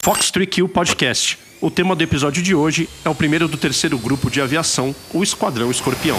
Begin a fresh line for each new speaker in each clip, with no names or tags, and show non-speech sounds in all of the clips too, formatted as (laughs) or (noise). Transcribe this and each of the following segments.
Fox 3Q Podcast. O tema do episódio de hoje é o primeiro do terceiro grupo de aviação, o Esquadrão Escorpião.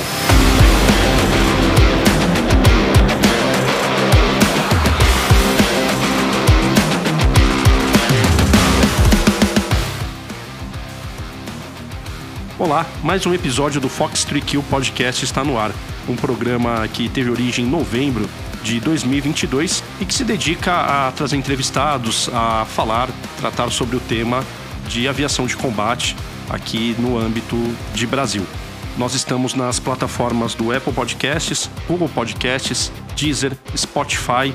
Olá, mais um episódio do Fox 3Q Podcast está no ar. Um programa que teve origem em novembro de 2022 e que se dedica a trazer entrevistados, a falar, tratar sobre o tema de aviação de combate aqui no âmbito de Brasil. Nós estamos nas plataformas do Apple Podcasts, Google Podcasts, Deezer, Spotify,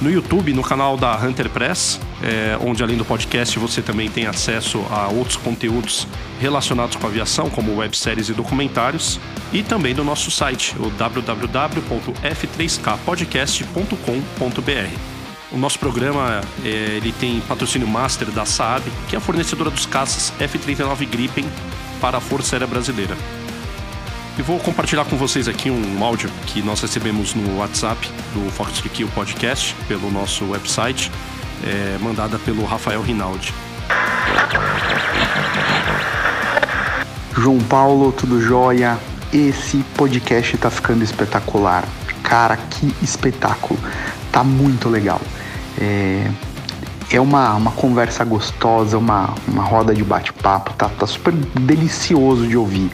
no YouTube, no canal da Hunter Press, é, onde além do podcast você também tem acesso a outros conteúdos relacionados com aviação, como webséries e documentários, e também do nosso site, o www.f3kpodcast.com.br. O nosso programa é, ele tem patrocínio master da Saab, que é a fornecedora dos caças F-39 Gripen para a Força Aérea Brasileira. E vou compartilhar com vocês aqui um áudio que nós recebemos no WhatsApp do Fox Kill Podcast, pelo nosso website, é, mandada pelo Rafael Rinaldi.
João Paulo, tudo jóia? Esse podcast tá ficando espetacular. Cara, que espetáculo. Tá muito legal. É, é uma, uma conversa gostosa, uma, uma roda de bate-papo, tá, tá super delicioso de ouvir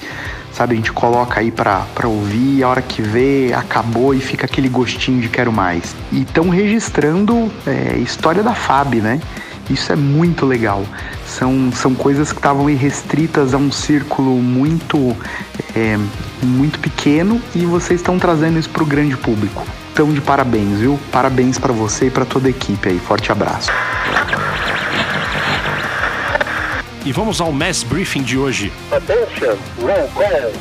sabe? A gente coloca aí pra, pra ouvir, a hora que vê, acabou e fica aquele gostinho de quero mais. E estão registrando é, história da FAB, né? Isso é muito legal. São, são coisas que estavam restritas a um círculo muito, é, muito pequeno e vocês estão trazendo isso para o grande público. Então, de parabéns, viu? Parabéns para você e para toda a equipe aí. Forte abraço.
E vamos ao Mass Briefing de hoje.
Attention, roll call.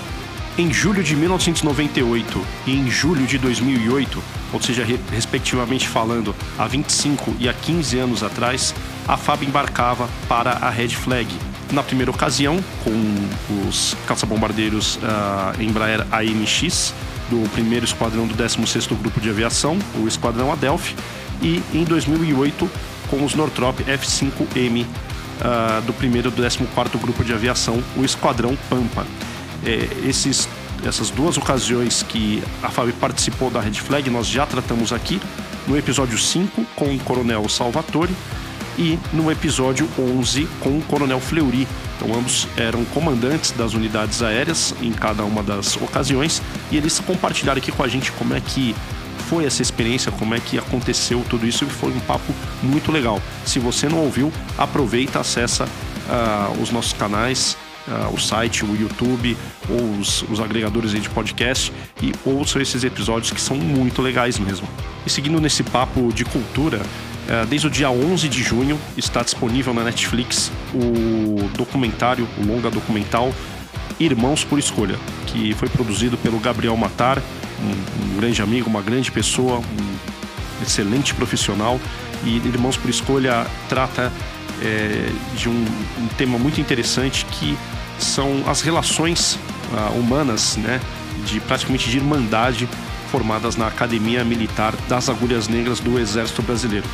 Em julho de 1998 e em julho de 2008, ou seja, respectivamente falando, há 25 e há 15 anos atrás, a FAB embarcava para a Red Flag. Na primeira ocasião, com os caça-bombardeiros uh, Embraer AMX, do primeiro esquadrão do 16º Grupo de Aviação, o Esquadrão Adelphi, e em 2008 com os Northrop F-5M uh, do primeiro do 14º Grupo de Aviação, o Esquadrão Pampa. É, esses, essas duas ocasiões que a FAB participou da Red Flag, nós já tratamos aqui, no episódio 5 com o Coronel Salvatore e no episódio 11 com o Coronel Fleury. Então ambos eram comandantes das unidades aéreas em cada uma das ocasiões e eles compartilharam aqui com a gente como é que foi essa experiência, como é que aconteceu tudo isso e foi um papo muito legal. Se você não ouviu, aproveita, acessa uh, os nossos canais, uh, o site, o YouTube ou os, os agregadores de podcast e ouçam esses episódios que são muito legais mesmo. E seguindo nesse papo de cultura, uh, desde o dia 11 de junho está disponível na Netflix o documentário, o longa documental Irmãos por Escolha, que foi produzido pelo Gabriel Matar um, grande amigo, uma grande pessoa, um excelente profissional. E Irmãos por Escolha trata é, de um, um, tema muito interessante que são as relações uh, humanas, né, de praticamente de irmandade formadas na Academia Militar das Agulhas Negras do Exército Brasileiro.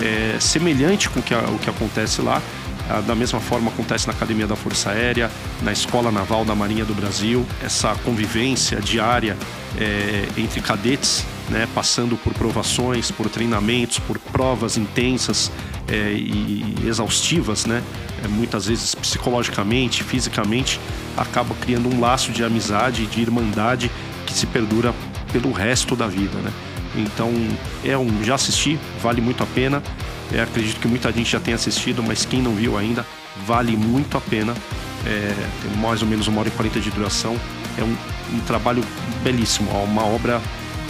É semelhante com o que, o que acontece lá, ah, da mesma forma acontece na Academia da Força Aérea, na Escola Naval da Marinha do Brasil, essa convivência diária é, entre cadetes, né, passando por provações, por treinamentos, por provas intensas é, e exaustivas, né, é, muitas vezes psicologicamente, fisicamente, acaba criando um laço de amizade, de irmandade que se perdura pelo resto da vida. Né? Então, é um, já assisti, vale muito a pena. É, acredito que muita gente já tenha assistido, mas quem não viu ainda, vale muito a pena. É, tem mais ou menos uma hora e quarenta de duração. É um, um trabalho belíssimo, uma obra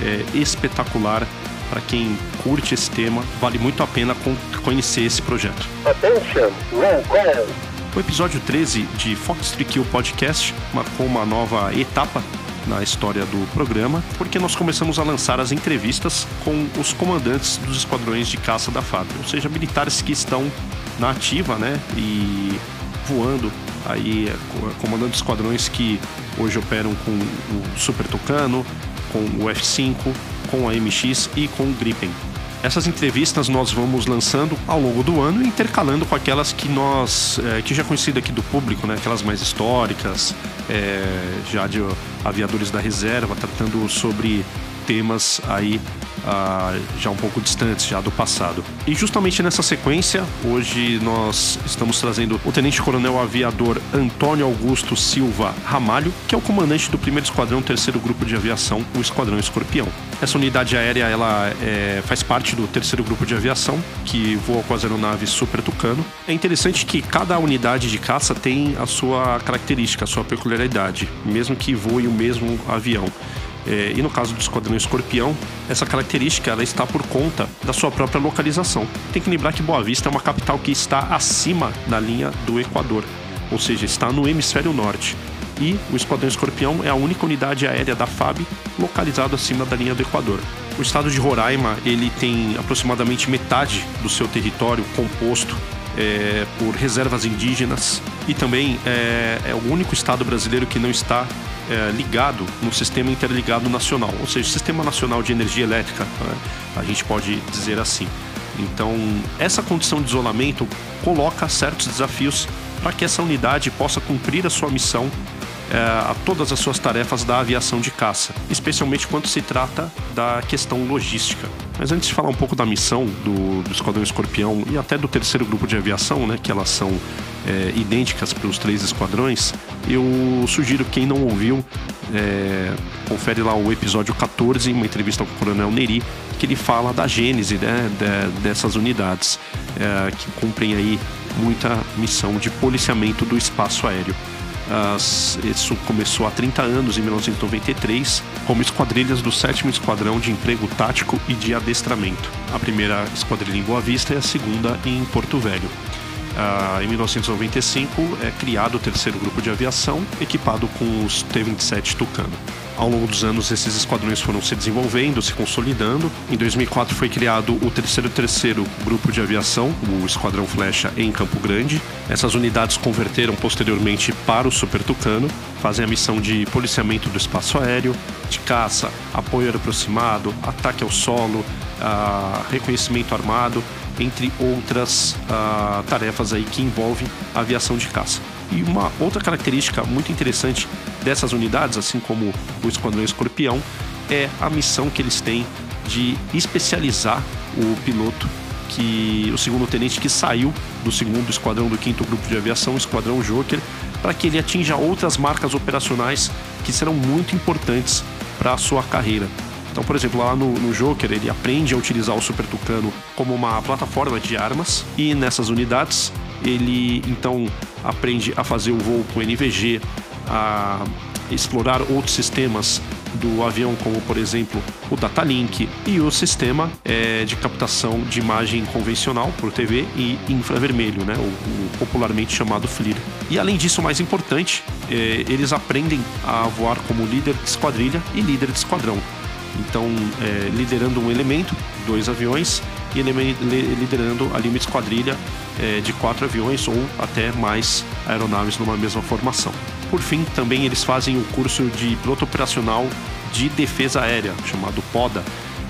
é, espetacular para quem curte esse tema. Vale muito a pena conhecer esse projeto.
Attention, roll call.
O episódio 13 de Fox 3 Podcast marcou uma nova etapa na história do programa, porque nós começamos a lançar as entrevistas com os comandantes dos esquadrões de caça da FAB, ou seja, militares que estão na ativa, né, e voando aí comandando esquadrões que hoje operam com o Super Tucano, com o F5, com a MX e com o Gripen. Essas entrevistas nós vamos lançando ao longo do ano, intercalando com aquelas que nós, é, que já é conhecido aqui do público, né? Aquelas mais históricas, é, já de aviadores da reserva, tratando sobre temas aí ah, já um pouco distantes já do passado. E justamente nessa sequência, hoje nós estamos trazendo o Tenente Coronel Aviador Antônio Augusto Silva Ramalho, que é o comandante do primeiro esquadrão, terceiro grupo de aviação, o Esquadrão Escorpião. Essa unidade aérea ela é, faz parte do terceiro grupo de aviação, que voa com as aeronaves Super Tucano. É interessante que cada unidade de caça tem a sua característica, a sua peculiaridade, mesmo que voe o mesmo avião. É, e no caso do esquadrão escorpião, essa característica ela está por conta da sua própria localização. Tem que lembrar que Boa Vista é uma capital que está acima da linha do Equador, ou seja, está no hemisfério norte. E o Esquadrão Escorpião é a única unidade aérea da FAB localizada acima da linha do Equador. O estado de Roraima ele tem aproximadamente metade do seu território composto é, por reservas indígenas e também é, é, o único estado brasileiro que não está é, ligado no sistema interligado nacional, ou seja, sistema nacional de energia elétrica, né? a gente pode dizer assim. Então, essa condição de isolamento coloca certos desafios para que essa unidade possa cumprir a sua missão a todas as suas tarefas da aviação de caça, especialmente quando se trata da questão logística. Mas antes de falar um pouco da missão do, do Esquadrão Escorpião e até do terceiro grupo de aviação, né, que elas são é, idênticas para os três esquadrões, eu sugiro quem não ouviu, é, confere lá o episódio 14, uma entrevista com o Coronel Neri, que ele fala da gênese né, de, dessas unidades, é, que cumprem aí muita missão de policiamento do espaço aéreo. As, isso começou há 30 anos, em 1993, como esquadrilhas do 7 Esquadrão de Emprego Tático e de Adestramento. A primeira esquadrilha em Boa Vista e a segunda em Porto Velho. Uh, em 1995 é criado o terceiro grupo de aviação, equipado com os T-27 Tucano. Ao longo dos anos, esses esquadrões foram se desenvolvendo, se consolidando. Em 2004 foi criado o terceiro terceiro grupo de aviação, o Esquadrão Flecha, em Campo Grande. Essas unidades converteram posteriormente para o Super Tucano, fazem a missão de policiamento do espaço aéreo, de caça, apoio aproximado, ataque ao solo, uh, reconhecimento armado, entre outras uh, tarefas aí que envolvem a aviação de caça. E uma outra característica muito interessante dessas unidades, assim como o Esquadrão Escorpião, é a missão que eles têm de especializar o piloto que o segundo tenente que saiu do segundo esquadrão do quinto grupo de aviação, o esquadrão Joker, para que ele atinja outras marcas operacionais que serão muito importantes para a sua carreira. Então, por exemplo, lá no, no, Joker, ele aprende a utilizar o Super Tucano como uma plataforma de armas e nessas unidades ele então aprende a fazer o voo com NVG, a explorar outros sistemas do avião, como por exemplo o Datalink e o sistema é, de captação de imagem convencional por TV e infravermelho, né, o, o popularmente chamado FLIR. E além disso, o mais importante, é, eles aprendem a voar como líder de esquadrilha e líder de esquadrão. Então, é, liderando um elemento, dois aviões, e liderando ali uma esquadrilha é, de quatro aviões ou até mais aeronaves numa mesma formação. Por fim, também eles fazem o curso de piloto operacional de defesa aérea, chamado PODA,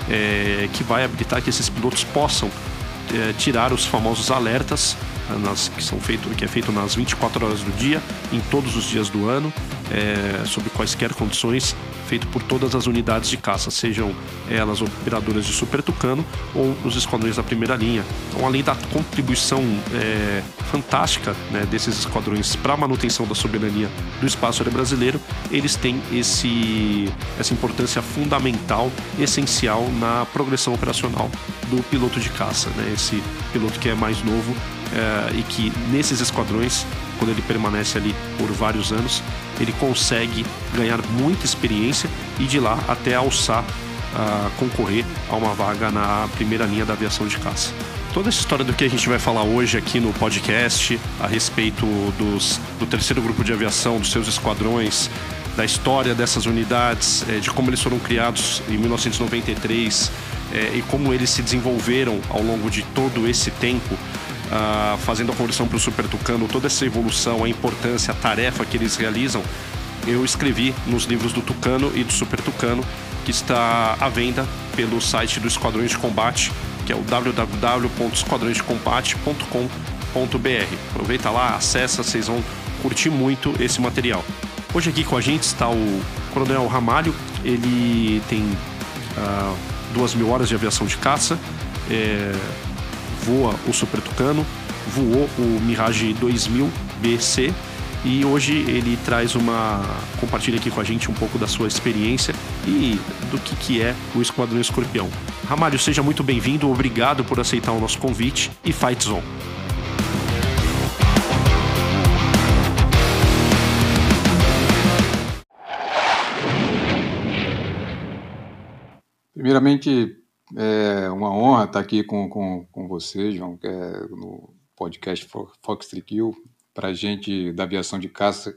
é, que vai habilitar que esses pilotos possam é, tirar os famosos alertas nas, que são feito, que é feito nas 24 horas do dia, em todos os dias do ano, é, sob quaisquer condições, feito por todas as unidades de caça, sejam elas operadoras de Super Tucano ou os esquadrões da primeira linha. Então, além da contribuição é, fantástica né, desses esquadrões para a manutenção da soberania do espaço aéreo brasileiro, eles têm esse, essa importância fundamental, essencial na progressão operacional do piloto de caça, né, esse piloto que é mais novo é, e que nesses esquadrões, quando ele permanece ali por vários anos, ele consegue ganhar muita experiência e de lá até alçar, uh, concorrer a uma vaga na primeira linha da aviação de caça. Toda essa história do que a gente vai falar hoje aqui no podcast, a respeito dos, do terceiro grupo de aviação, dos seus esquadrões, da história dessas unidades, é, de como eles foram criados em 1993 é, e como eles se desenvolveram ao longo de todo esse tempo, uh, fazendo a conversão para o Super Tucano, toda essa evolução, a importância, a tarefa que eles realizam, eu escrevi nos livros do Tucano e do Super Tucano, que está à venda pelo site do Esquadrões de Combate, que é o www.esquadrõesdecombate.com.br. Aproveita lá, acessa, vocês vão curtir muito esse material. Hoje aqui com a gente está o Coronel Ramalho, ele tem uh, duas mil horas de aviação de caça, é, voa o Super Tucano, voou o Mirage 2000 BC e hoje ele traz uma compartilha aqui com a gente um pouco da sua experiência e do que, que é o Esquadrão Escorpião. Ramalho, seja muito bem-vindo, obrigado por aceitar o nosso convite e Fight Zone.
Primeiramente, é uma honra estar aqui com, com, com você, João, é no podcast Fox Kill. Para a gente da aviação de caça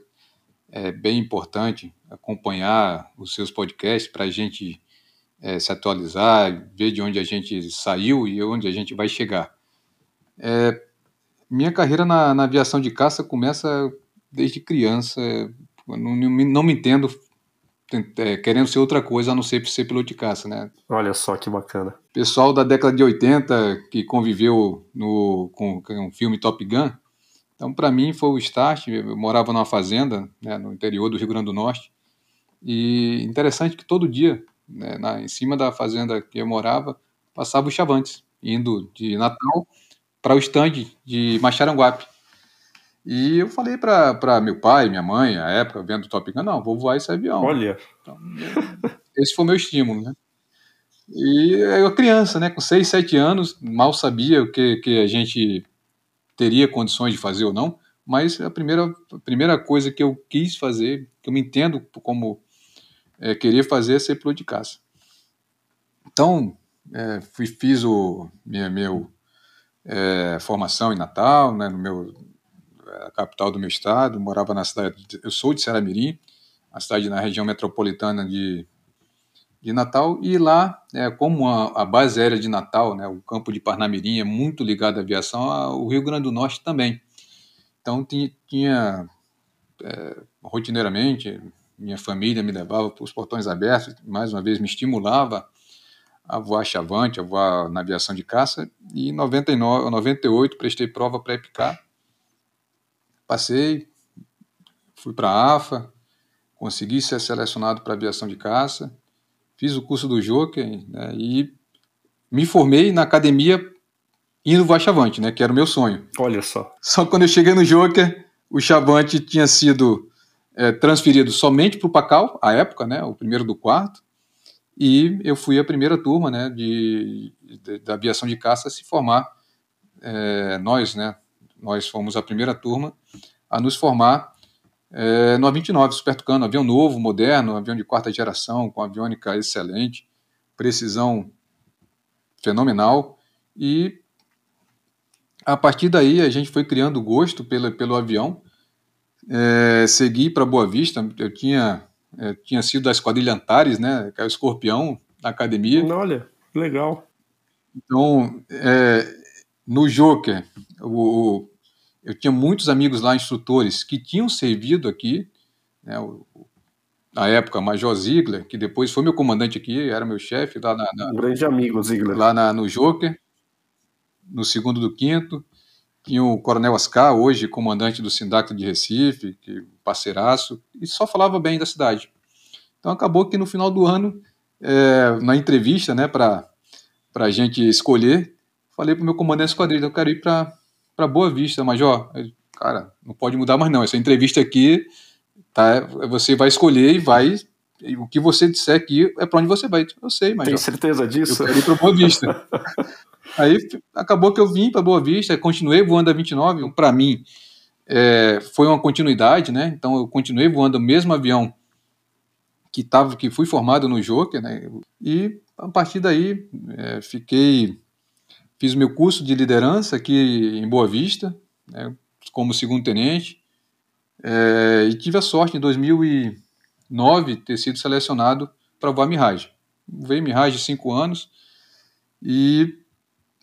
é bem importante acompanhar os seus podcasts para a gente é, se atualizar, ver de onde a gente saiu e onde a gente vai chegar. É, minha carreira na, na, aviação de caça começa desde criança. Não, não me entendo é, querendo ser outra coisa a não ser ser piloto de caça, né?
Olha só que bacana.
Pessoal da década de 80 que conviveu no, com, com o filme Top Gun, então para mim foi o start. Eu morava numa fazenda né, no interior do Rio Grande do Norte e interessante que todo dia, né, na, em cima da fazenda que eu morava, passava os chavantes, indo de Natal para o stand de Macharanguape. E eu falei para meu pai, minha mãe, à época, vendo o Top Gun, não, vou voar esse avião.
Olha. Então,
esse foi o meu estímulo, né? E eu criança, né, com 6, 7 anos, mal sabia o que, que a gente teria condições de fazer ou não, mas a primeira, a primeira coisa que eu quis fazer, que eu me entendo como é, queria fazer, é ser piloto de caça. Então, é, fui, fiz o minha meu, é, formação em Natal, né, no meu a capital do meu estado, morava na cidade, de, eu sou de Saramirim, a cidade na região metropolitana de, de Natal, e lá, é, como a, a, base aérea de Natal, né, o campo de Parnamirim é muito ligado à aviação, a, o Rio Grande do Norte também. Então tinha, tinha é, rotineiramente, minha família me levava para os portões abertos, mais uma vez me estimulava a voar chavante, a voar na aviação de caça, e em 99, 98 prestei prova para EPICAR, Passei, fui para a AFA, consegui ser selecionado para aviação de caça, fiz o curso do Joker né, e me formei na academia indo voar Chavante, né, que era o meu sonho.
Olha só.
Só quando eu cheguei no Joker, o Chavante tinha sido é, transferido somente para o Pacal, à época, né, o primeiro do quarto, e eu fui a primeira turma né, de, de da aviação de caça a se formar, é, nós, né, nós fomos a primeira turma a nos formar é, no A29 Super Tucano, avião novo, moderno, avião de quarta geração, com aviônica excelente, precisão fenomenal e a partir daí a gente foi criando gosto pelo, pelo avião, é, segui para Boa Vista, eu tinha, é, tinha sido da Esquadrilha Antares, né, que é o escorpião da academia.
Olha, legal.
Então, é, no Joker, o, eu tinha muitos amigos lá, instrutores, que tinham servido aqui, né, o, na época, Major Ziegler, que depois foi meu comandante aqui, era meu chefe lá na, na,
um grande amigo, Ziegler.
Lá na, no Joker, no segundo do quinto. Tinha o Coronel Ascar, hoje comandante do Sindicato de Recife, que parceiraço, e só falava bem da cidade. Então acabou que no final do ano, é, na entrevista, né, para a gente escolher, falei para o meu comandante esquadrilha, eu quero ir para para Boa Vista, Major. Cara, não pode mudar mais não. Essa entrevista aqui, tá? Você vai escolher e vai. E o que você disser aqui é para onde você vai. Eu sei, Major.
Tem certeza disso?
Eu quero ir para Boa Vista. (laughs) Aí acabou que eu vim para Boa Vista, continuei voando a 29. Para mim, é, foi uma continuidade, né? Então eu continuei voando o mesmo avião que tava, que fui formado no Joker, né? E a partir daí é, fiquei Fiz meu curso de liderança aqui em Boa Vista, né, como segundo tenente, é, e tive a sorte em 2009 ter sido selecionado para voar Mirage. Veio Mirage cinco anos e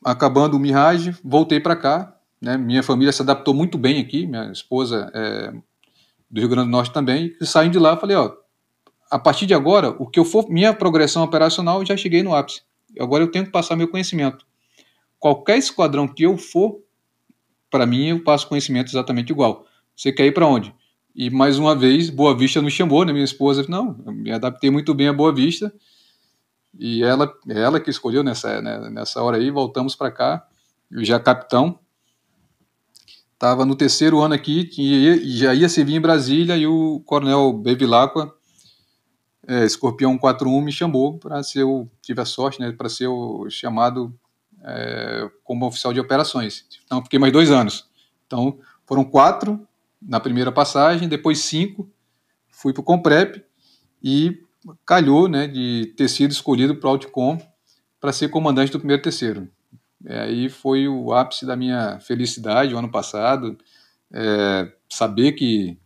acabando o Mirage, voltei para cá. Né, minha família se adaptou muito bem aqui, minha esposa é do Rio Grande do Norte também. E saindo de lá, falei, ó, a partir de agora, o que eu for minha progressão operacional, eu já cheguei no ápice. Agora eu tenho que passar meu conhecimento. Qualquer esquadrão que eu for, para mim eu passo conhecimento exatamente igual. Você quer ir para onde? E mais uma vez, Boa Vista nos chamou, né? Minha esposa, não, eu me adaptei muito bem a Boa Vista. E ela, ela que escolheu nessa, né, nessa hora aí, voltamos para cá. Eu já capitão, estava no terceiro ano aqui, tinha, já ia servir em Brasília e o coronel Bevilacqua, é, Escorpião 41, me chamou para ser o, tive a sorte, né, para ser o chamado é, como oficial de operações. Então, fiquei mais dois anos. Então, foram quatro na primeira passagem, depois cinco, fui para o Comprep e calhou né, de ter sido escolhido para o Outcom para ser comandante do primeiro terceiro. É, aí foi o ápice da minha felicidade o ano passado, é, saber que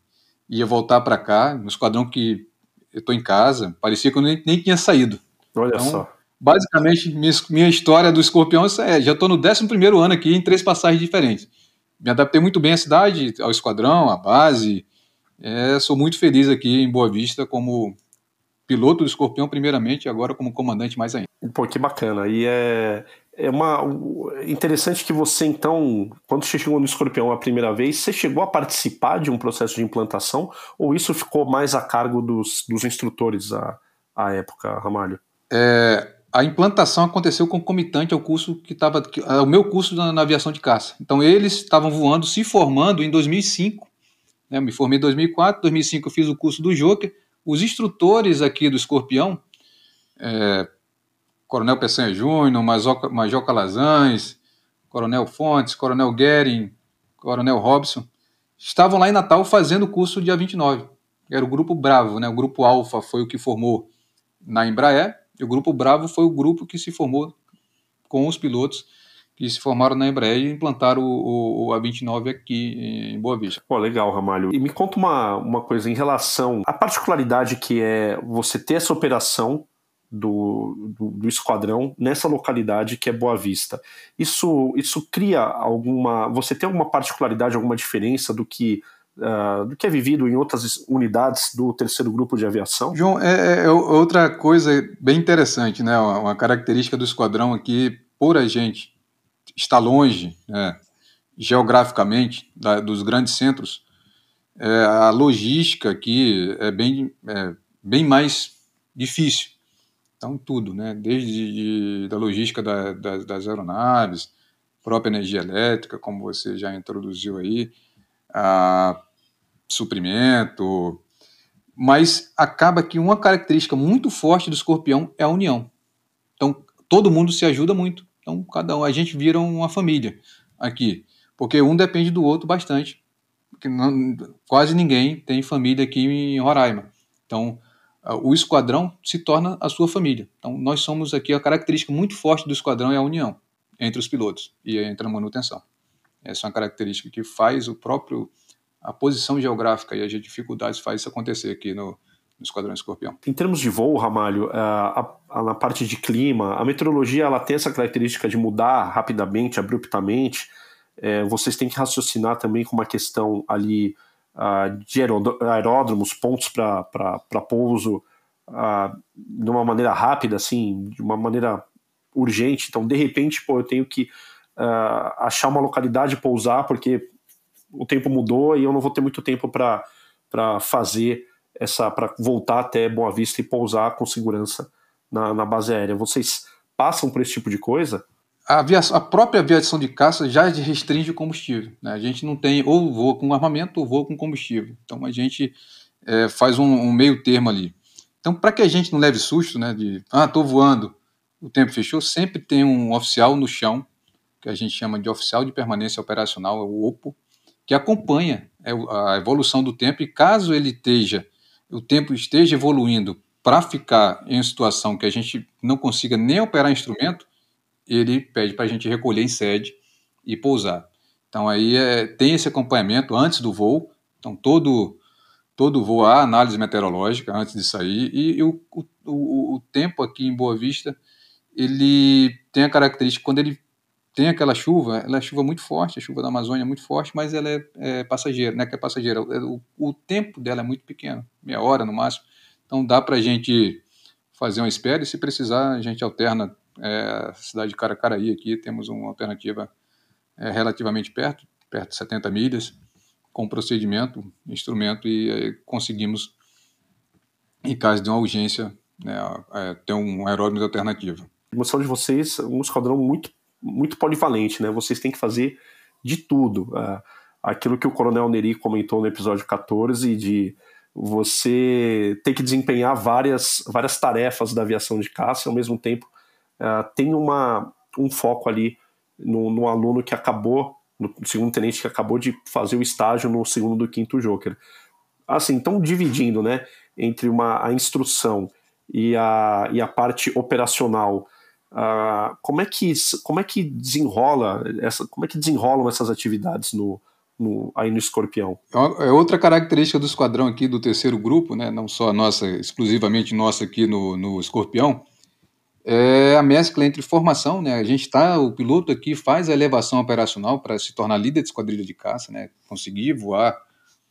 ia voltar para cá, no esquadrão que eu estou em casa, parecia que eu nem, nem tinha saído.
Olha então, só.
Basicamente, minha, minha história do escorpião é, já estou no 11 ano aqui, em três passagens diferentes. Me adaptei muito bem à cidade, ao esquadrão, à base. É, sou muito feliz aqui em Boa Vista como piloto do escorpião, primeiramente, e agora como comandante mais ainda.
Pô, que bacana. E é, é uma interessante que você então, quando você chegou no Escorpião a primeira vez, você chegou a participar de um processo de implantação ou isso ficou mais a cargo dos, dos instrutores à, à época, Ramalho?
É, a implantação aconteceu concomitante ao curso que estava, o meu curso na, na, aviação de caça. Então eles estavam voando, se formando em 2005. Né, eu me formei em 2004, 2005 eu fiz o curso do Joker. Os instrutores aqui do Escorpião é, Coronel Peçanha Júnior, Major, Major Calazans, Coronel Fontes, Coronel Guerin, Coronel Robson, estavam lá em Natal fazendo o curso dia 29. Era o Grupo Bravo, né? o Grupo Alfa foi o que formou na Embraer, e o Grupo Bravo foi o grupo que se formou com os pilotos que se formaram na Embraer e implantaram o, o, o A29 aqui em Boa Vista.
Pô, legal, Ramalho. E me conta uma, uma coisa em relação à particularidade que é você ter essa operação do, do, do, esquadrão nessa localidade que é Boa Vista. Isso, isso cria alguma. Você tem alguma particularidade, alguma diferença do que, uh, do que é vivido em outras unidades do terceiro grupo de aviação?
João, é, é, é outra coisa bem interessante, né? Uma, característica do esquadrão aqui, por a gente estar longe, né, geograficamente, da, dos grandes centros, é, a logística aqui é bem, é, bem mais difícil então, tudo, né? desde de, da logística da, das, das aeronaves, própria energia elétrica, como você já introduziu aí, a suprimento, mas acaba que uma característica muito forte do escorpião é a união. Então, todo mundo se ajuda muito. Então, cada um, a gente vira uma família aqui, porque um depende do outro bastante. Não, quase ninguém tem família aqui em Roraima. Então, o esquadrão se torna a sua família. Então, nós somos aqui, a característica muito forte do esquadrão é a união entre os pilotos e entre a manutenção. Essa é uma característica que faz o próprio, a posição geográfica e as dificuldades faz isso acontecer aqui no, no Esquadrão Escorpião.
Em termos de voo, Ramalho, a, a, a, na parte de clima, a meteorologia ela tem essa característica de mudar rapidamente, abruptamente. É, vocês têm que raciocinar também com uma questão ali uh, de aeródromos, pontos para pouso uh, de uma maneira rápida, assim, de uma maneira urgente. Então, de repente, pô, eu tenho que uh, achar uma localidade pousar porque o tempo mudou e eu não vou ter muito tempo para fazer essa, para voltar até Boa Vista e pousar com segurança na, na base aérea. Vocês passam por esse tipo de coisa?
a, aviação, a, própria aviação de caça já restringe o combustível. Né? A gente não tem ou voa com armamento ou voa com combustível. Então a gente é, faz um, um, meio termo ali. Então, para que a gente não leve susto, né, de ah, estou voando, o tempo fechou, sempre tem um oficial no chão, que a gente chama de oficial de permanência operacional, é o OPO, que acompanha é, a evolução do tempo e caso ele esteja, o tempo esteja evoluindo para ficar em situação que a gente não consiga nem operar instrumento, ele pede para a gente recolher em sede e pousar. Então aí é, tem esse acompanhamento antes do voo, então todo todo voo há análise meteorológica antes de sair e, e o, o, o, tempo aqui em Boa Vista ele tem a característica quando ele tem aquela chuva, ela é chuva muito forte, a chuva da Amazônia é muito forte, mas ela é, é passageira, né? Que é passageira. O, o, tempo dela é muito pequeno, meia hora no máximo. Então dá para a gente fazer uma espera e se precisar a gente alterna é, cidade de Caracaraí aqui, temos uma alternativa é, relativamente perto, perto de 70 milhas, com procedimento, instrumento, e é, conseguimos, em caso de uma urgência, né, é, ter um aeródromo de alternativa.
A de vocês é um esquadrão muito, muito polivalente, né? Vocês têm que fazer de tudo. Uh, aquilo que o Coronel Neri comentou no episódio 14 de você ter que desempenhar várias, várias tarefas da aviação de caça e ao mesmo tempo uh, tem uma, um foco ali no, no, aluno que acabou, no segundo tenente que acabou de fazer o estágio no segundo do quinto Joker. Assim, então dividindo né, entre uma, a instrução e a, e a parte operacional, uh, como, é que, como é que desenrola essa, como é que desenrolam essas atividades no, no, aí no Escorpião.
É, é outra característica do esquadrão aqui, do terceiro grupo, né, não só a nossa, exclusivamente nossa aqui no, no Escorpião, é a mescla entre formação, né, a gente está, o piloto aqui faz a elevação operacional para se tornar líder de esquadrilha de caça, né, conseguir voar,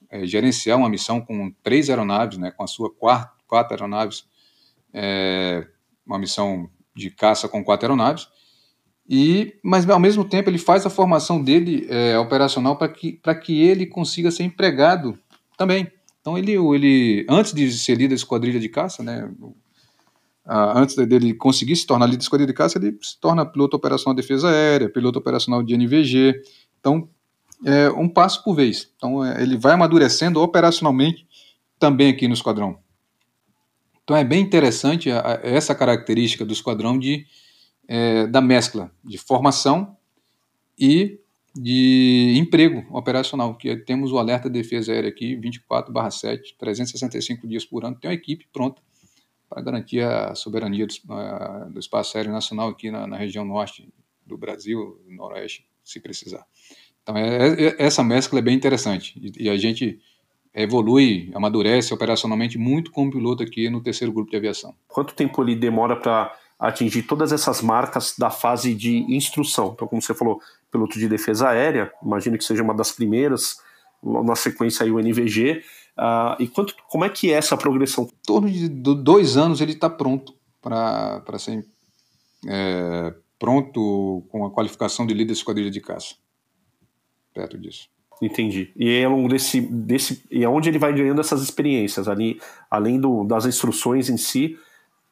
é, gerenciar uma missão com três aeronaves, né, com a sua quatro, quatro aeronaves, é, uma missão de caça com quatro aeronaves, e, mas ao mesmo tempo ele faz a formação dele é, operacional para que, que ele consiga ser empregado também. Então ele, ele antes de ser líder da esquadrilha de caça, né, antes dele conseguir se tornar líder da esquadrilha de caça, ele se torna piloto operacional de defesa aérea, piloto operacional de NVG. Então é um passo por vez. Então é, ele vai amadurecendo operacionalmente também aqui no esquadrão. Então é bem interessante essa característica do esquadrão de é, da mescla de formação e de emprego operacional, que temos o alerta de defesa aérea aqui, 24/7, 365 dias por ano, tem uma equipe pronta para garantir a soberania do, do espaço aéreo nacional aqui na, na, região norte do Brasil, noroeste, se precisar. Então, é, é, essa mescla é bem interessante e, e, a gente evolui, amadurece operacionalmente muito como piloto aqui no terceiro grupo de aviação.
Quanto tempo ele demora para atingir todas essas marcas da fase de instrução. Então, como você falou, piloto de defesa aérea, imagino que seja uma das primeiras, na sequência aí o NVG. Uh, ah, e quanto, como é que é essa progressão? Em
torno de dois anos ele está pronto para ser é, pronto com a qualificação de líder de esquadrilha de caça. Perto disso.
Entendi. E é ao longo desse, desse. E é onde ele vai ganhando essas experiências, ali, além do, das instruções em si,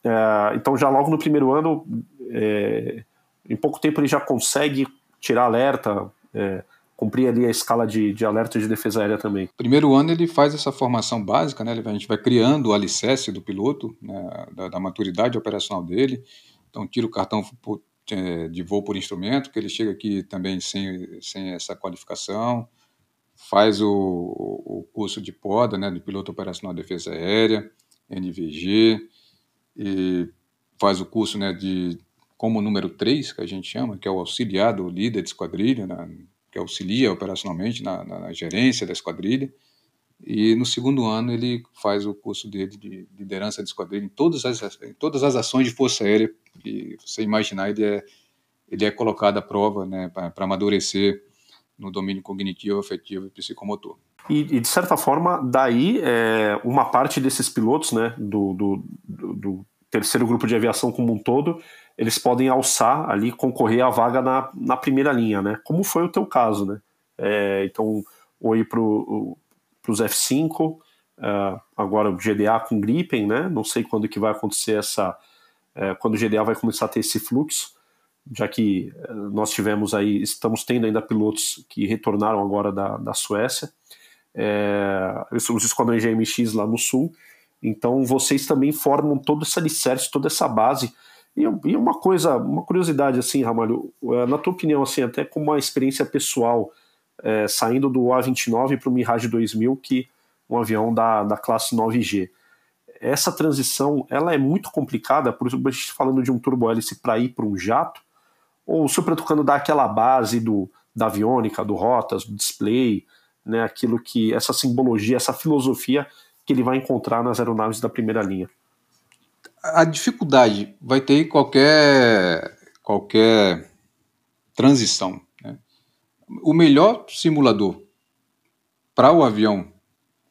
é, então, já logo no primeiro ano, é, em pouco tempo, ele já consegue tirar alerta, é, cumprir ali a escala de, de alerta de defesa aérea também.
Primeiro ano ele faz essa formação básica, né? A gente vai criando o alicerce do piloto, né? da, da, maturidade operacional dele. Então tira o cartão é, de voo por instrumento, que ele chega aqui também sem, sem essa qualificação, faz o, o curso de PODA, né? De piloto operacional de defesa aérea, NVG, e faz o curso né, de como número 3, que a gente chama, que é o auxiliar do líder de esquadrilha, que auxilia operacionalmente na, na, na, gerência da esquadrilha. E no segundo ano ele faz o curso dele de liderança de esquadrilha em todas as, em todas as ações de força aérea que você imaginar, ele é, ele é colocado à prova né, para amadurecer no domínio cognitivo, afetivo e psicomotor.
E, e, de certa forma, daí é, uma parte desses pilotos, né, do, do, do, terceiro grupo de aviação como um todo, eles podem alçar ali, concorrer à vaga na, na primeira linha, né? Como foi o teu caso, né? É, então, ou ir para os F5, uh, agora o GDA com Gripen, né? Não sei quando que vai acontecer essa, uh, quando o GDA vai começar a ter esse fluxo, já que uh, nós tivemos aí, estamos tendo ainda pilotos que retornaram agora da, da Suécia é, os esquadrões GMX lá no sul. Então vocês também formam todo esse alicerce, toda essa base. E, e uma coisa, uma curiosidade assim, Ramalho, é, na tua opinião, assim, até como uma experiência pessoal, é, saindo do A29 para o Mirage 2000, que um avião da, da classe 9G. Essa transição, ela é muito complicada, por exemplo, a gente falando de um turbo-hélice para ir para um jato, ou o Super Tucano dá aquela base do, da aviônica, do rotas, do display, né, aquilo que essa simbologia, essa filosofia que ele vai encontrar nas aeronaves da primeira linha.
A dificuldade vai ter qualquer qualquer transição. Né? O melhor simulador para o avião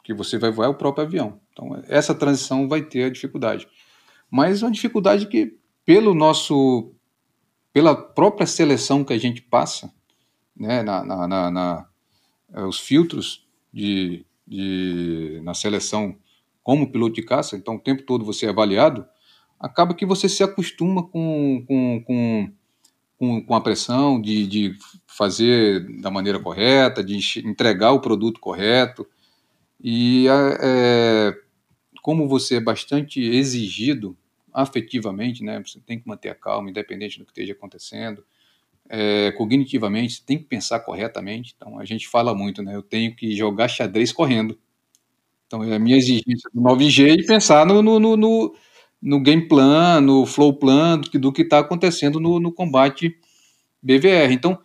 que você vai voar é o próprio avião. Então essa transição vai ter a dificuldade, mas uma dificuldade que pelo nosso pela própria seleção que a gente passa, né, na, na, na, na eh, os filtros de, de, na seleção como piloto de caça, então o tempo todo você é avaliado, acaba que você se acostuma com, com, com, com, com a pressão de, de fazer da maneira correta, de entregar o produto correto. E é, como você é bastante exigido afetivamente, né, você tem que manter a calma, independente do que esteja acontecendo. É, cognitivamente, tem que pensar corretamente. Então, a gente fala muito, né? Eu tenho que jogar xadrez correndo. Então, é a minha exigência do 9G e pensar no, no, no, no, no game plan, no flow plan, do que está acontecendo no, no combate BVR. Então,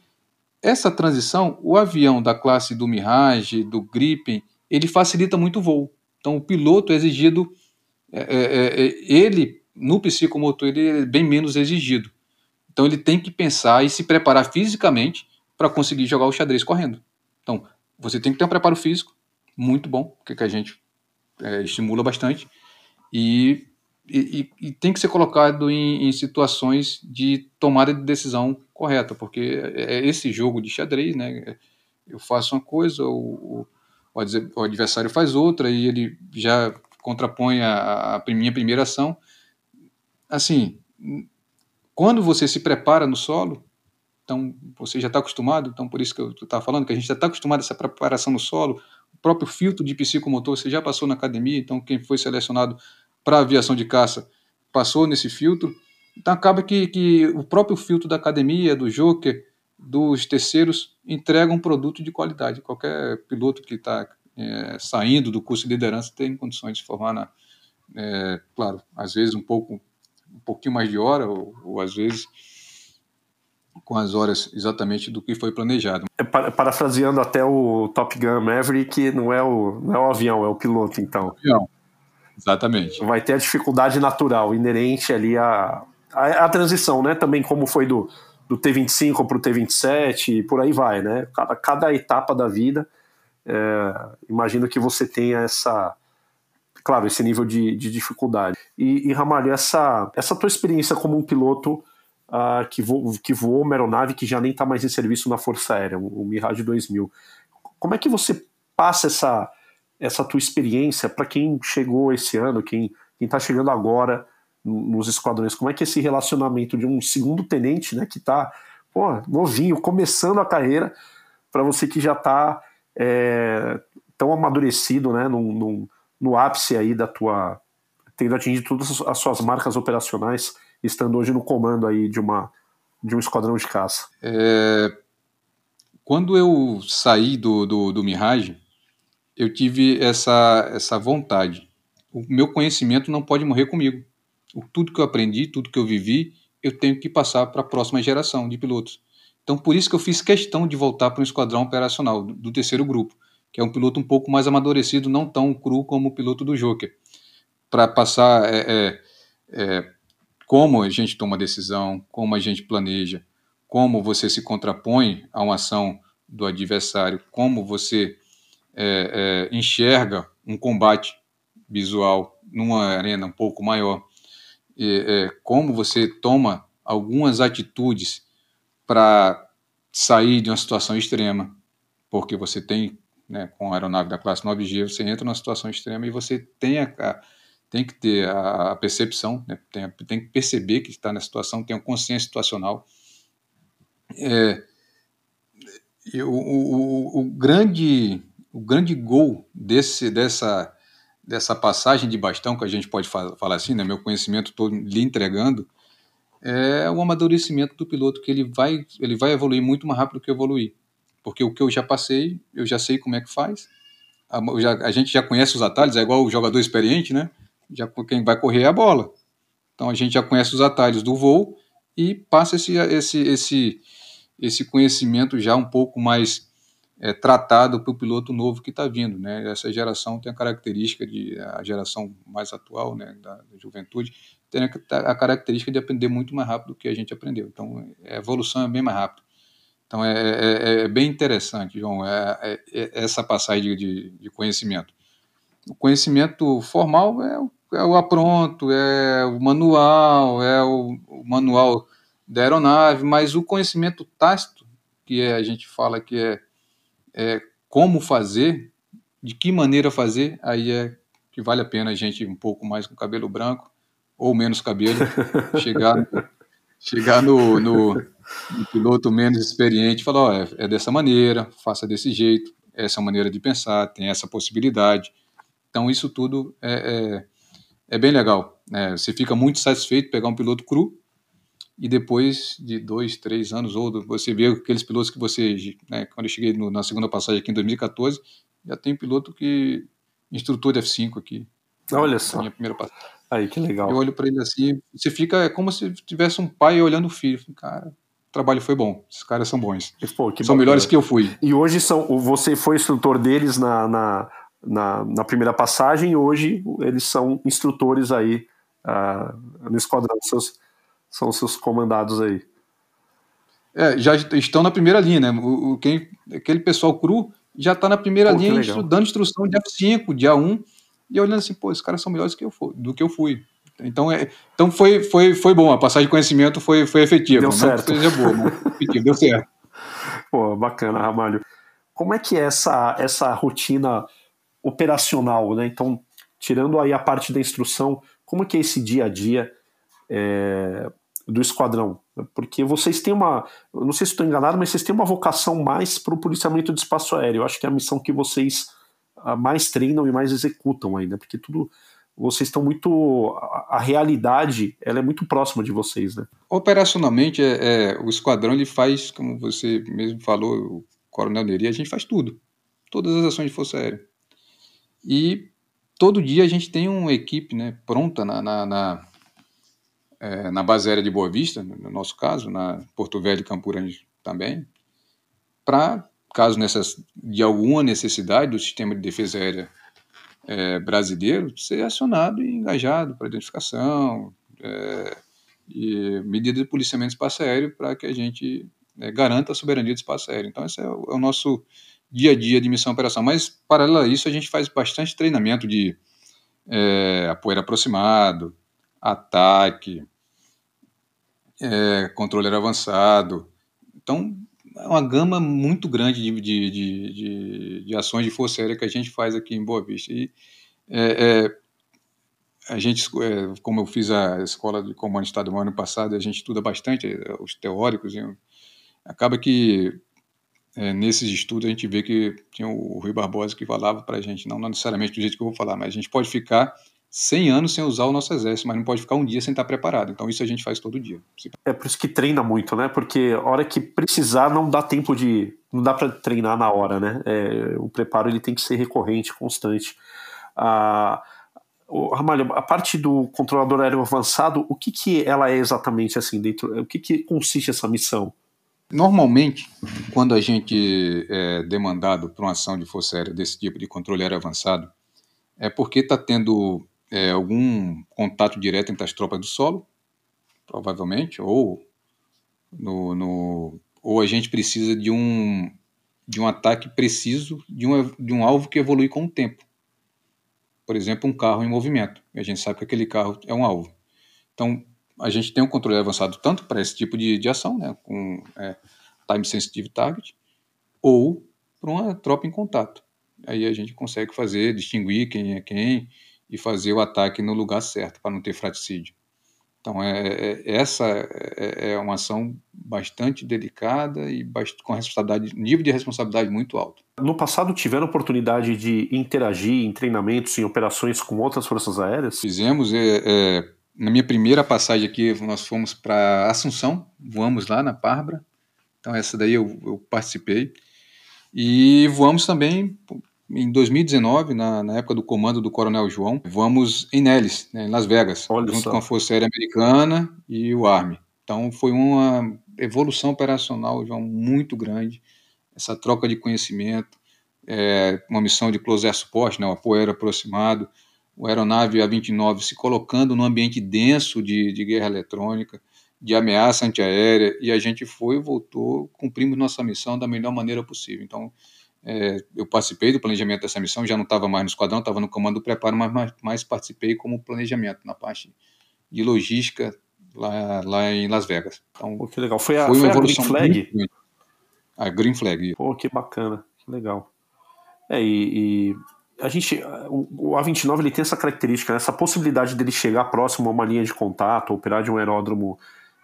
essa transição, o avião da classe do Mirage, do Gripen, ele facilita muito o voo. Então, o piloto é exigido, é, é, é, ele, no psicomotor, ele é bem menos exigido. Então, ele tem que pensar e se preparar fisicamente para conseguir jogar o xadrez correndo. Então, você tem que ter um preparo físico muito bom, que a gente é, estimula bastante, e, e, e, tem que ser colocado em, em situações de tomada de decisão correta, porque é, é esse jogo de xadrez, né? Eu faço uma coisa, o, o adversário faz outra e ele já contrapõe a, a minha primeira ação. Assim, quando você se prepara no solo, então você já está acostumado, então por isso que eu estava falando, que a gente já está acostumado a essa preparação no solo, o próprio filtro de psicomotor, você já passou na academia, então quem foi selecionado para aviação de caça passou nesse filtro, então acaba que, que o próprio filtro da academia, do Joker, dos terceiros, entrega um produto de qualidade. Qualquer piloto que está é, saindo do curso de liderança tem condições de formar na, é, claro, às vezes um pouco, pouquinho mais de hora, ou, ou às vezes com as horas exatamente do que foi planejado.
É, parafraseando até o Top Gun Maverick, não é o, não é o avião, é o piloto, então. O avião.
Exatamente.
Vai ter a dificuldade natural, inerente ali a, a, a transição, né? Também como foi do, do T25 para o T27 e por aí vai, né? Cada, cada etapa da vida, é, imagino que você tenha essa, claro, esse nível de, de dificuldade. E, e Ramalho, essa, essa tua experiência como um piloto uh, que, vo, que voou uma aeronave que já nem está mais em serviço na Força Aérea, o, o Mirage 2000, como é que você passa essa, essa tua experiência para quem chegou esse ano, quem está chegando agora nos esquadrões, como é que é esse relacionamento de um segundo tenente, né, que está novinho, começando a carreira, para você que já está é, tão amadurecido, né, no, no, no, ápice aí da tua, tendo atingido todas as suas marcas operacionais, estando hoje no comando aí de uma de um esquadrão de caça.
É, quando eu saí do, do, do Mirage, eu tive essa, essa vontade. O meu conhecimento não pode morrer comigo tudo que eu aprendi, tudo que eu vivi, eu tenho que passar para a próxima geração de pilotos. Então, por isso que eu fiz questão de voltar para um esquadrão operacional do, do, terceiro grupo, que é um piloto um pouco mais amadurecido, não tão cru como o piloto do Joker, para passar é, é, é, como a gente toma decisão, como a gente planeja, como você se contrapõe a uma ação do adversário, como você é, é, enxerga um combate visual numa arena um pouco maior é, como você toma algumas atitudes para sair de uma situação extrema, porque você tem, né, com a aeronave da classe 9G, você entra numa situação extrema e você tem, a, tem que ter a, percepção, né, tem, tem, que perceber que está na situação, tem uma consciência situacional. É, o, o, o, grande, o grande gol desse, dessa dessa passagem de bastão, que a gente pode falar assim, né, meu conhecimento todo lhe entregando, é o amadurecimento do piloto, que ele vai, ele vai evoluir muito mais rápido do que evoluir. Porque o que eu já passei, eu já sei como é que faz, a, já, a gente já conhece os atalhos, é igual o jogador experiente, né? Já, quem vai correr é a bola. Então a gente já conhece os atalhos do voo e passa esse, esse, esse, esse conhecimento já um pouco mais é, tratado para o piloto novo que está vindo. Né? Essa geração tem a característica de, a geração mais atual, né, da, da juventude, tem a, característica de aprender muito mais rápido do que a gente aprendeu. Então, a evolução é bem mais rápida. Então, é, é, é bem interessante, João, é, é, é essa passagem de, de, conhecimento. O conhecimento formal é o, é o apronto, é o manual, é o, o manual da aeronave, mas o conhecimento tácito, que é, a gente fala que é, é como fazer, de que maneira fazer, aí é que vale a pena a gente um pouco mais com cabelo branco ou menos cabelo (laughs) chegar chegar no, no, no, piloto menos experiente e falar, ó, é, é dessa maneira, faça desse jeito, essa é a maneira de pensar, tem essa possibilidade. Então isso tudo é, é, é bem legal. Né? Você fica muito satisfeito pegar um piloto cru e depois de dois, três anos, ou você vê aqueles pilotos que você, né, quando eu cheguei no, na segunda passagem aqui em 2014, já tem piloto que instrutor de F5 aqui.
Olha só.
Minha primeira passagem.
Aí, que legal.
Eu olho para ele assim, você fica, é como se tivesse um pai olhando o filho. Cara, o trabalho foi bom, esses caras são bons. Pô, são melhores que eu fui.
E hoje são, você foi instrutor deles na, na, na, na primeira passagem, e hoje eles são instrutores aí uh, no esquadrão. Seus, são seus comandados aí.
É, já estão na primeira linha, né? O, quem, aquele pessoal cru já está na primeira Pô, linha dando instrução de F5, de A1, e olhando assim, pô, esses caras são melhores que eu do que eu fui. Então, é, então foi, foi, foi bom, a passagem de conhecimento foi, foi efetiva.
Deu não certo.
seja boa, mas (laughs) deu certo.
Pô, bacana, Ramalho. Como é que é essa, essa rotina operacional, né? Então, tirando aí a parte da instrução, como é que é esse dia a dia? É, do esquadrão. Porque vocês têm uma. não sei se estou enganado, mas vocês têm uma vocação mais para o policiamento de espaço aéreo. Eu acho que é a missão que vocês mais treinam e mais executam ainda, porque tudo. Vocês estão muito. A, a realidade ela é muito próxima de vocês, né?
Operacionalmente, é, é, o esquadrão ele faz, como você mesmo falou, o Coronel Neri, a gente faz tudo. Todas as ações de Força Aérea. E todo dia a gente tem uma equipe né, pronta na, na, na é, na base aérea de Boa Vista, no nosso caso, na Porto Velho e Campurange também, para, caso nessas, de alguma necessidade do sistema de defesa aérea é, brasileiro, ser acionado e engajado para identificação é, e medidas de policiamento de espaço aéreo para que a gente é, garanta a soberania do espaço aéreo. Então, esse é o, é o nosso dia a dia de missão e operação. Mas, paralelo a isso, a gente faz bastante treinamento de é, apoio aproximado, ataque, é, controller avançado. Então, uma gama muito grande de, de, de, de, ações de força aérea que a gente faz aqui em Boa Vista. E é, é, a gente, é, como eu fiz a escola de comando estadual ano passado, a gente estuda bastante é, os teóricos. E acaba que é, nesses estudos a gente vê que tinha o Rui Barbosa que falava para a gente, não, não necessariamente do jeito que eu vou falar, mas a gente pode ficar 100 anos sem usar o nosso exército, mas não pode ficar um dia sem estar preparado. Então isso a gente faz todo dia.
É por isso que treina muito, né? Porque a hora que precisar não dá tempo de, não dá para treinar na hora, né? É, o preparo ele tem que ser recorrente, constante. Ah, Ramalho, a parte do controlador aéreo avançado, o que que ela é exatamente assim dentro? O que que consiste essa missão?
Normalmente, quando a gente é demandado para uma ação de força aérea desse tipo de controle aéreo avançado, é porque está tendo é, algum contato direto entre as tropas do solo, provavelmente, ou, no, no, ou a gente precisa de um, de um ataque preciso de um, de um alvo que evolui com o tempo. Por exemplo, um carro em movimento. E a gente sabe que aquele carro é um alvo. Então, a gente tem um controle avançado tanto para esse tipo de, de ação, né, com é, time sensitive target, ou para uma tropa em contato. Aí a gente consegue fazer, distinguir quem é quem, e fazer o ataque no lugar certo, para não ter fraticídio. Então, é, é, essa é, é, uma ação bastante delicada e bastante, com responsabilidade, nível de responsabilidade muito alto.
No passado, tiveram oportunidade de interagir em treinamentos, em operações com outras forças aéreas?
Fizemos. É, é, na minha primeira passagem aqui, nós fomos para Assunção, voamos lá na Parbra. Então, essa daí eu, eu participei. E voamos também em 2019, na, na, época do comando do Coronel João, vamos em Nellis, né, em Las Vegas, Olha junto só. com a Força Aérea Americana e o Army. Então foi uma evolução operacional, João, muito grande, essa troca de conhecimento, é, uma missão de close air support, né, o apoio aproximado, o aeronave A-29 se colocando num ambiente denso de, de guerra eletrônica, de ameaça antiaérea, e a gente foi, voltou, cumprimos nossa missão da melhor maneira possível. Então, é, eu participei do planejamento dessa missão, já não estava mais no esquadrão, estava no comando do preparo, mas, mas, mas, participei como planejamento, na parte de logística lá, lá em Las Vegas. Então,
Pô, que legal. Foi a,
foi
foi a Green Flag?
muito. A Green Flag.
Pô, que bacana, que legal. É, e, e a gente, o, o A29 ele tem essa característica, né, essa possibilidade dele chegar próximo a uma linha de contato, operar de um aeródromo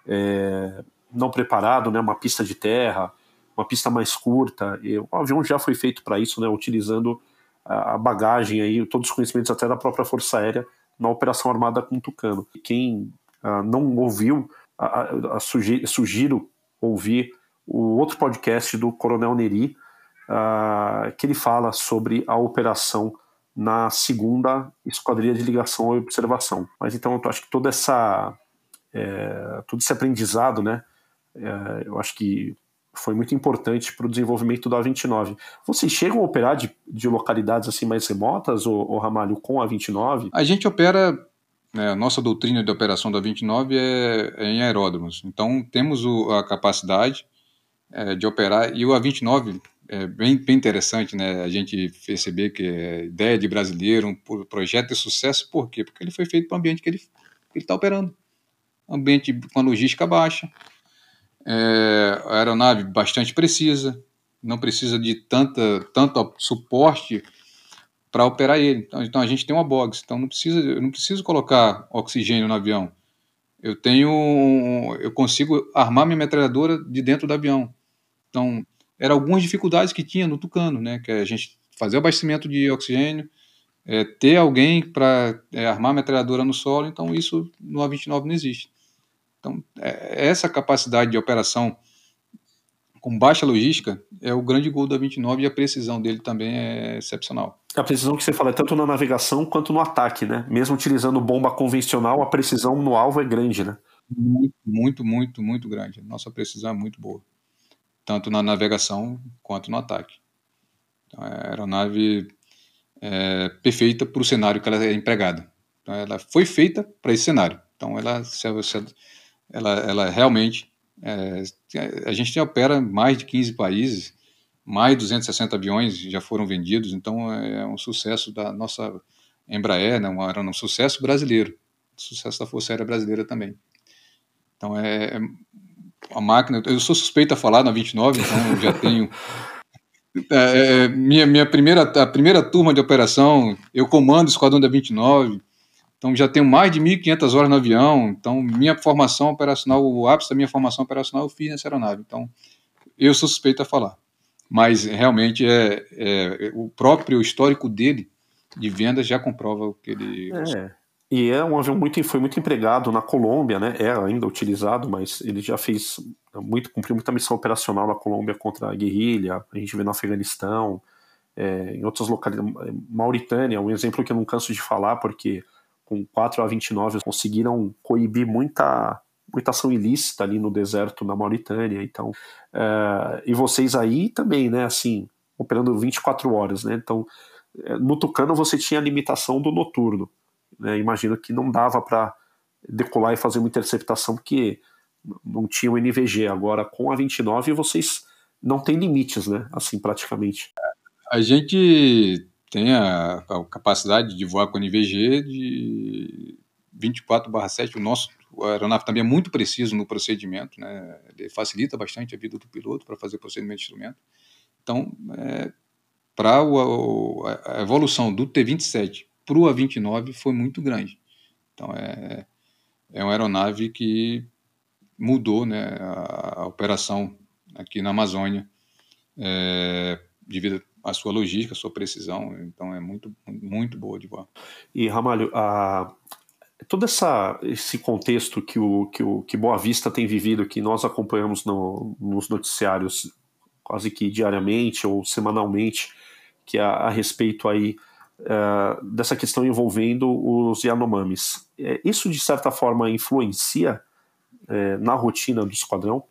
é, não preparado, né, uma pista de terra, uma pista mais curta. E o avião já foi feito para isso, né, utilizando a, bagagem aí, todos os conhecimentos até da própria Força Aérea na operação armada com Tucano. Quem ah, não ouviu, a, a, a sugi- sugiro ouvir o outro podcast do Coronel Neri, ah, que ele fala sobre a operação na segunda esquadrilha de ligação e observação. Mas então eu acho que toda essa é, todo esse aprendizado, né, é, eu acho que foi muito importante para o desenvolvimento da A29. Vocês chegam a operar de, de localidades assim mais remotas, ou, ou Ramalho, com a A29?
A gente opera, né, a nossa doutrina de operação da 29 é, é em aeródromos. Então, temos o- a capacidade é, de operar, e o A29 é bem, bem interessante, né, a gente perceber que é ideia de brasileiro, um pro- projeto de sucesso, por quê? Porque ele foi feito para o ambiente que ele está operando. Ambiente com a logística baixa, é, a aeronave bastante precisa, não precisa de tanta, tanto suporte para operar ele. Então, então, a gente tem uma box, então não precisa, eu não preciso colocar oxigênio no avião. Eu tenho, eu consigo armar minha metralhadora de dentro do avião. Então, eram algumas dificuldades que tinha no Tucano, né? Que é a gente fazer o abastecimento de oxigênio, é, ter alguém para armar a metralhadora no solo. Então, isso no A29 não existe. Então, é, essa capacidade de operação com baixa logística é o grande gol da 29 e a precisão dele também é excepcional.
A precisão que você fala é tanto na navegação quanto no ataque, né? Mesmo utilizando bomba convencional, a precisão no alvo é grande, né?
Muito, muito, muito, muito grande. Nossa precisão é muito boa, tanto na navegação quanto no ataque. Então, é a aeronave é perfeita para o cenário que ela é empregada. Então, ela foi feita para esse cenário. Então, ela, se- se- ela, ela realmente. é, a gente opera mais de 15 países, mais de 260 aviões já foram vendidos, então é um sucesso da nossa Embraer, né, um, um sucesso brasileiro, sucesso da Força Aérea Brasileira também. Então é, é a máquina. Eu sou suspeito a falar na 29, então já tenho. (laughs) É, é, minha, minha primeira, a primeira turma de operação, eu comando o esquadrão da 29, então já tenho mais de 1.500 horas no avião. Então, minha formação operacional, o ápice da minha formação operacional eu fiz nessa aeronave. Então, eu sou suspeito a falar. Mas realmente é, é o próprio histórico dele de vendas já comprova o que ele.
É. E é um avião muito, foi muito empregado na Colômbia, né? É ainda utilizado, mas ele já fez muito, cumpriu muita missão operacional na Colômbia contra a guerrilha. A gente vê no Afeganistão, é, em outras localidades. Mauritânia, um exemplo que eu não canso de falar, porque com 4 a 29 conseguiram coibir muita, muita ação ilícita ali no deserto na Mauritânia. Então, é, e vocês aí também, né? Assim, operando 24 horas, né? Então, no Tucano você tinha a limitação do noturno. Né? Imagino que não dava para decolar e fazer uma interceptação porque não tinha o NVG. Agora, com a 29, vocês não têm limites, né? Assim, praticamente.
A gente tem a, a capacidade de voar com NVG de 24/7. O nosso o aeronave também é muito preciso no procedimento, né? Ele facilita bastante a vida do piloto para fazer procedimento de instrumento. Então, é, para a evolução do T-27 para o A-29 foi muito grande. Então, é, é uma aeronave que mudou né, a, a operação aqui na Amazônia é, devido à sua logística, à sua precisão. Então, é muito, muito boa de voar.
E, Ramalho, a, todo essa, esse contexto que, o, que, o, que Boa Vista tem vivido, que nós acompanhamos no, nos noticiários quase que diariamente ou semanalmente, que é a, a respeito aí uh, dessa questão envolvendo os Yanomamis. É, isso, de certa forma, influencia é, na rotina do esquadrão?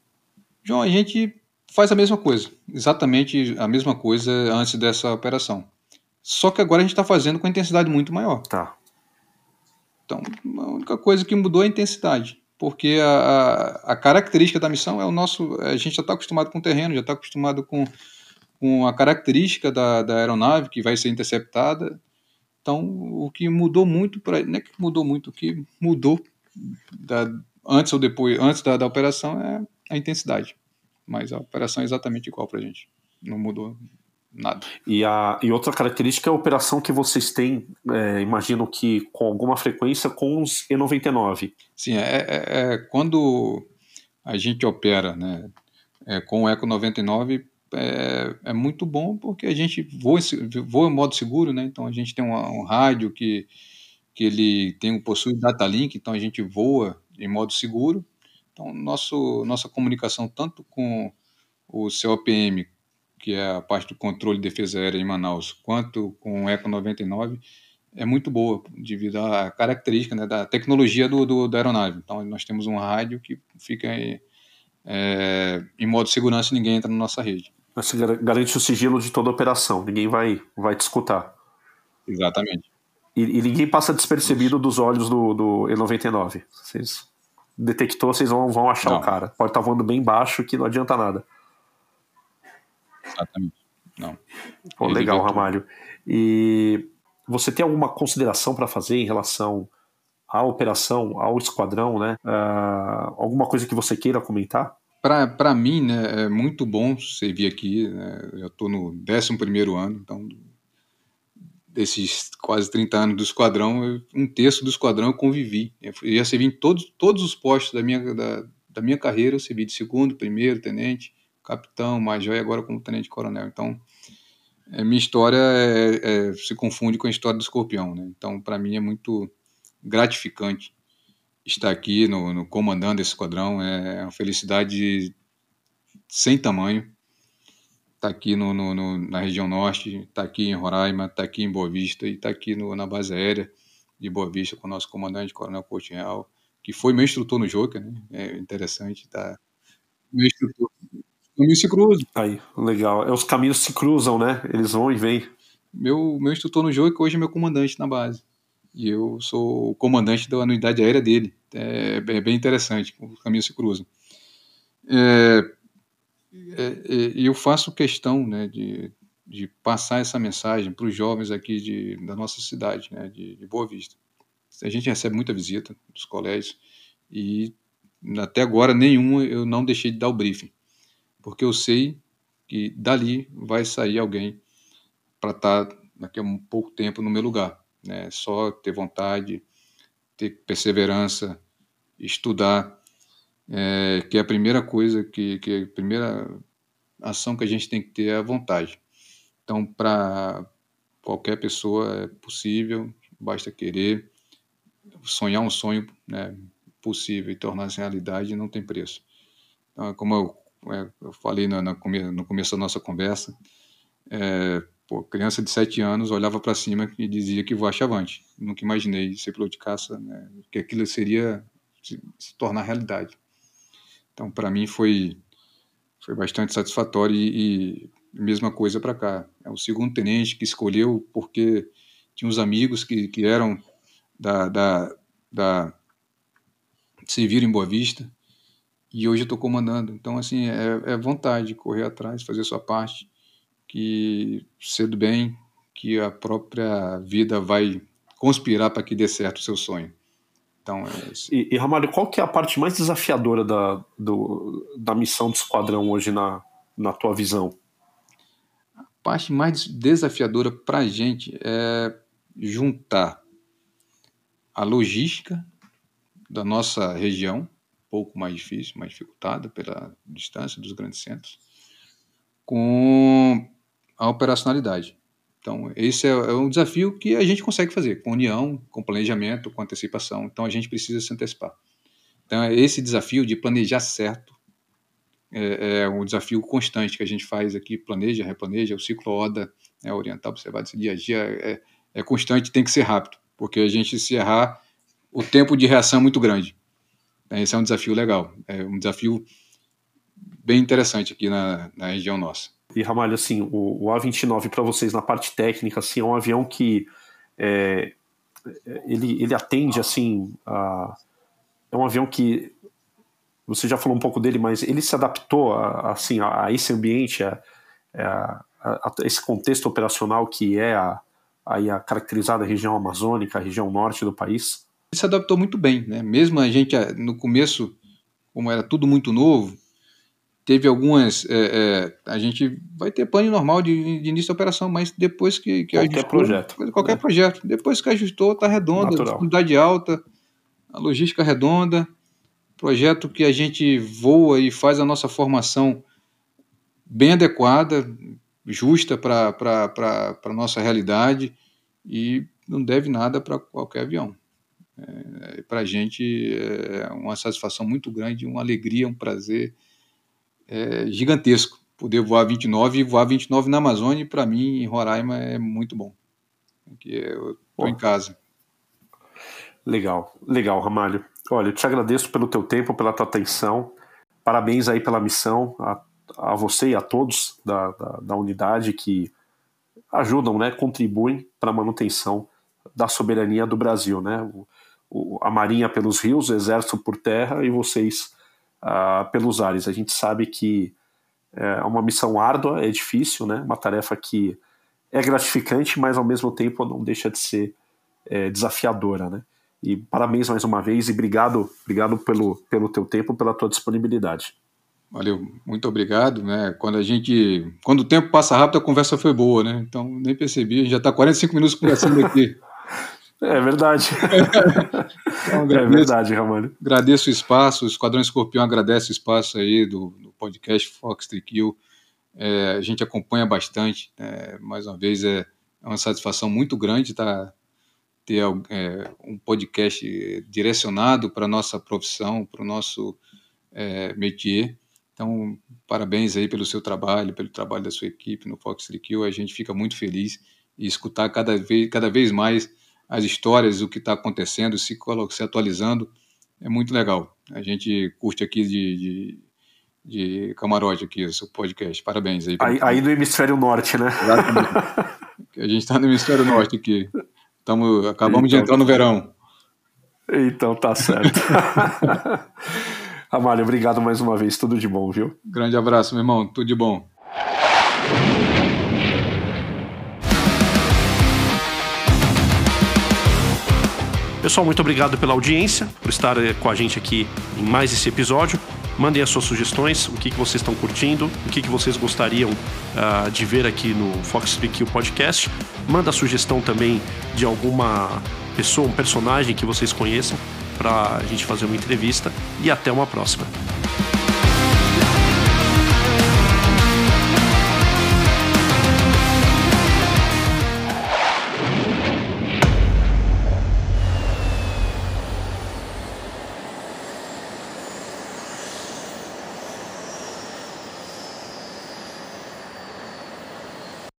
João, a gente faz a mesma coisa, exatamente a mesma coisa antes dessa operação. Só que agora a gente está fazendo com intensidade muito maior.
Tá.
Então, a única coisa que mudou é a intensidade, porque a, a característica da missão é o nosso. A gente já está acostumado com o terreno, já está acostumado com, com a característica da, da aeronave que vai ser interceptada. Então, o que mudou muito para. Não é que mudou muito, o que mudou da, antes ou depois, antes da, da operação, é a intensidade. Mas a operação é exatamente igual para a gente. Não mudou nada.
E, a, e outra característica é a operação que vocês têm, é, imagino que com alguma frequência, com os E99.
Sim, é, é, é quando a gente opera né, é, com o Eco 99, é, é, muito bom porque a gente voa, voa em modo seguro, né? Então a gente tem um, um rádio que, que ele tem, possui data link, então a gente voa em modo seguro. Então nosso, nossa comunicação tanto com o COPM que é a parte do controle de defesa aérea em Manaus, quanto com o Eco 99, é muito boa, devido à característica né, da tecnologia do, do, da aeronave. Então, nós temos um rádio que fica em, é, em modo segurança e ninguém entra na nossa rede.
Você garante o sigilo de toda operação, ninguém vai, vai te escutar.
Exatamente.
E, e ninguém passa despercebido dos olhos do, do E99. Vocês detectou, vocês vão, vão achar não. o cara. Pode estar voando bem baixo que não adianta nada.
Exatamente. Não.
Pô, legal, Ramalho. E você tem alguma consideração para fazer em relação à operação, ao esquadrão, né? Uh, alguma coisa que você queira comentar?
Para mim, né, é muito bom servir aqui. Né? Eu estou no 11 ano, então, desses quase 30 anos do esquadrão, um terço do esquadrão eu convivi. Eu já servi em todos, todos os postos da minha, da, da minha carreira, eu servi de segundo, primeiro, tenente, capitão, major e agora como tenente-coronel. Então, é, minha história é, é, se confunde com a história do escorpião. Né? Então, para mim é muito gratificante estar aqui no, no comandando esse esquadrão. É uma felicidade sem tamanho. Estar tá aqui no, no, no, na região norte, estar tá aqui em Roraima, estar tá aqui em Boa Vista e estar aqui na base aérea de Boa Vista com o nosso comandante, Coronel Coutinho que foi meu instrutor no Joker. Né? É interessante estar. Meu instrutor, caminhos se cruzam.
Aí, legal. É, os caminhos se cruzam, né? Eles vão e vêm.
Meu, meu instrutor no que hoje é meu comandante na base. E eu sou o comandante da unidade aérea dele. É, é bem interessante, os caminhos se cruzam. É, eu faço questão né, de, de passar essa mensagem para os jovens aqui de, da nossa cidade, né, de, de Boa Vista. A gente recebe muita visita dos colégios e até agora nenhuma eu não deixei de dar o briefing porque eu sei que dali vai sair alguém para estar daqui a um pouco tempo no meu lugar. Né? Só ter vontade, ter perseverança, estudar, é, que é a primeira coisa, que, que a primeira ação que a gente tem que ter é a vontade. Então, para qualquer pessoa é possível, basta querer, sonhar um sonho né, possível e tornar-se realidade não tem preço. Então, como eu é, eu falei no, no, começo da nossa conversa, é, pô, criança de 7 anos olhava para cima e dizia que voar chavante. Nunca imaginei ser piloto de caça, né, que aquilo seria se, se tornar realidade. Então, para mim foi foi bastante satisfatório e, e mesma coisa para cá. É o segundo tenente que escolheu porque tinha uns amigos que, que eram da, da, da serviram em Boa Vista e hoje eu estou comandando. Então, assim, é, é vontade, correr atrás, fazer sua parte, que cedo bem, que a própria vida vai conspirar para que dê certo o seu sonho. Então, é.
E, e Ramalho, qual que é a parte mais desafiadora da, do, da missão do esquadrão hoje na, na tua visão?
A parte mais desafiadora para a gente é juntar a logística da nossa região, pouco mais difícil, mais dificultada pela distância dos grandes centros, com a operacionalidade. Então, esse é, é um desafio que a gente consegue fazer com união, com planejamento, com antecipação. Então, a gente precisa se antecipar. Então, esse desafio de planejar certo é, é um desafio constante que a gente faz aqui, planeja, replaneja, o ciclo ODA, né, orientar, observar a dia, é, é constante, tem que ser rápido, porque a gente se errar, o tempo de reação é muito grande. É, esse é um desafio legal, é um desafio bem interessante aqui na, na região nossa.
E Ramalho, assim, o, o A29 para vocês na parte técnica, assim, é um avião que é, ele, ele atende, assim, a, é um avião que você já falou um pouco dele, mas ele se adaptou a, assim, a, a esse ambiente, a, a, a, esse contexto operacional que é a, a, caracterizada região amazônica, a região norte do país?
se adaptou muito bem, né? Mesmo a gente no começo, como era tudo muito novo, teve algumas. É, é, a gente vai ter pane normal de, de, início da operação, mas depois que, que
qualquer ajustou, projeto,
qualquer né? projeto, depois que ajustou, está redonda, dificuldade alta, a logística redonda, projeto que a gente voa e faz a nossa formação bem adequada, justa para a nossa realidade e não deve nada para qualquer avião. É, para a gente é uma satisfação muito grande, uma alegria, um prazer é, gigantesco. Poder voar 29 e voar 29 na Amazônia, para mim, em Roraima, é muito bom. Porque eu estou em casa.
Legal, legal, Ramalho. Olha, eu te agradeço pelo teu tempo, pela tua atenção. Parabéns aí pela missão, a, a você e a todos da, da, da unidade que ajudam, né, contribuem para a manutenção da soberania do Brasil, né? O, o, a Marinha pelos rios, o Exército por terra e vocês uh, pelos ares. A gente sabe que é uma missão árdua, é difícil, né? Uma tarefa que é gratificante, mas ao mesmo tempo não deixa de ser é, desafiadora, né? E parabéns mais uma vez e obrigado, obrigado pelo, pelo teu tempo, pela tua disponibilidade.
Valeu, muito obrigado, né? Quando a gente, quando o tempo passa rápido, a conversa foi boa, né? Então nem percebi, a gente já está 45 minutos conversando aqui. (laughs)
É verdade. (laughs) então, agradeço, é verdade, Ramalho.
Agradeço o espaço, o Esquadrão Escorpião agradece o espaço aí do, do podcast Fox Trikill. É, a gente acompanha bastante. É, mais uma vez, é, é uma satisfação muito grande tá, ter é, um podcast direcionado para a nossa profissão, para o nosso é, métier. Então, parabéns aí pelo seu trabalho, pelo trabalho da sua equipe no Fox Trikill. A gente fica muito feliz e escutar cada vez, cada vez mais as histórias, o que está acontecendo, se, se atualizando, é muito legal. A gente curte aqui de, de, de camarote aqui o seu podcast. Parabéns aí.
Aí, aí no hemisfério norte, né?
Exatamente. a gente está no hemisfério norte aqui. Tamo, acabamos então, de entrar no verão.
Então tá certo. (laughs) Amália, obrigado mais uma vez. Tudo de bom, viu?
Grande abraço, meu irmão. Tudo de bom.
Pessoal, muito obrigado pela audiência, por estar eh, com a gente aqui em mais esse episódio. Mandem as suas sugestões, o que, que vocês estão curtindo, o que, que vocês gostariam uh, de ver aqui no Fox Speak Podcast. Manda a sugestão também de alguma pessoa, um personagem que vocês conheçam, para a gente fazer uma entrevista. E até uma próxima.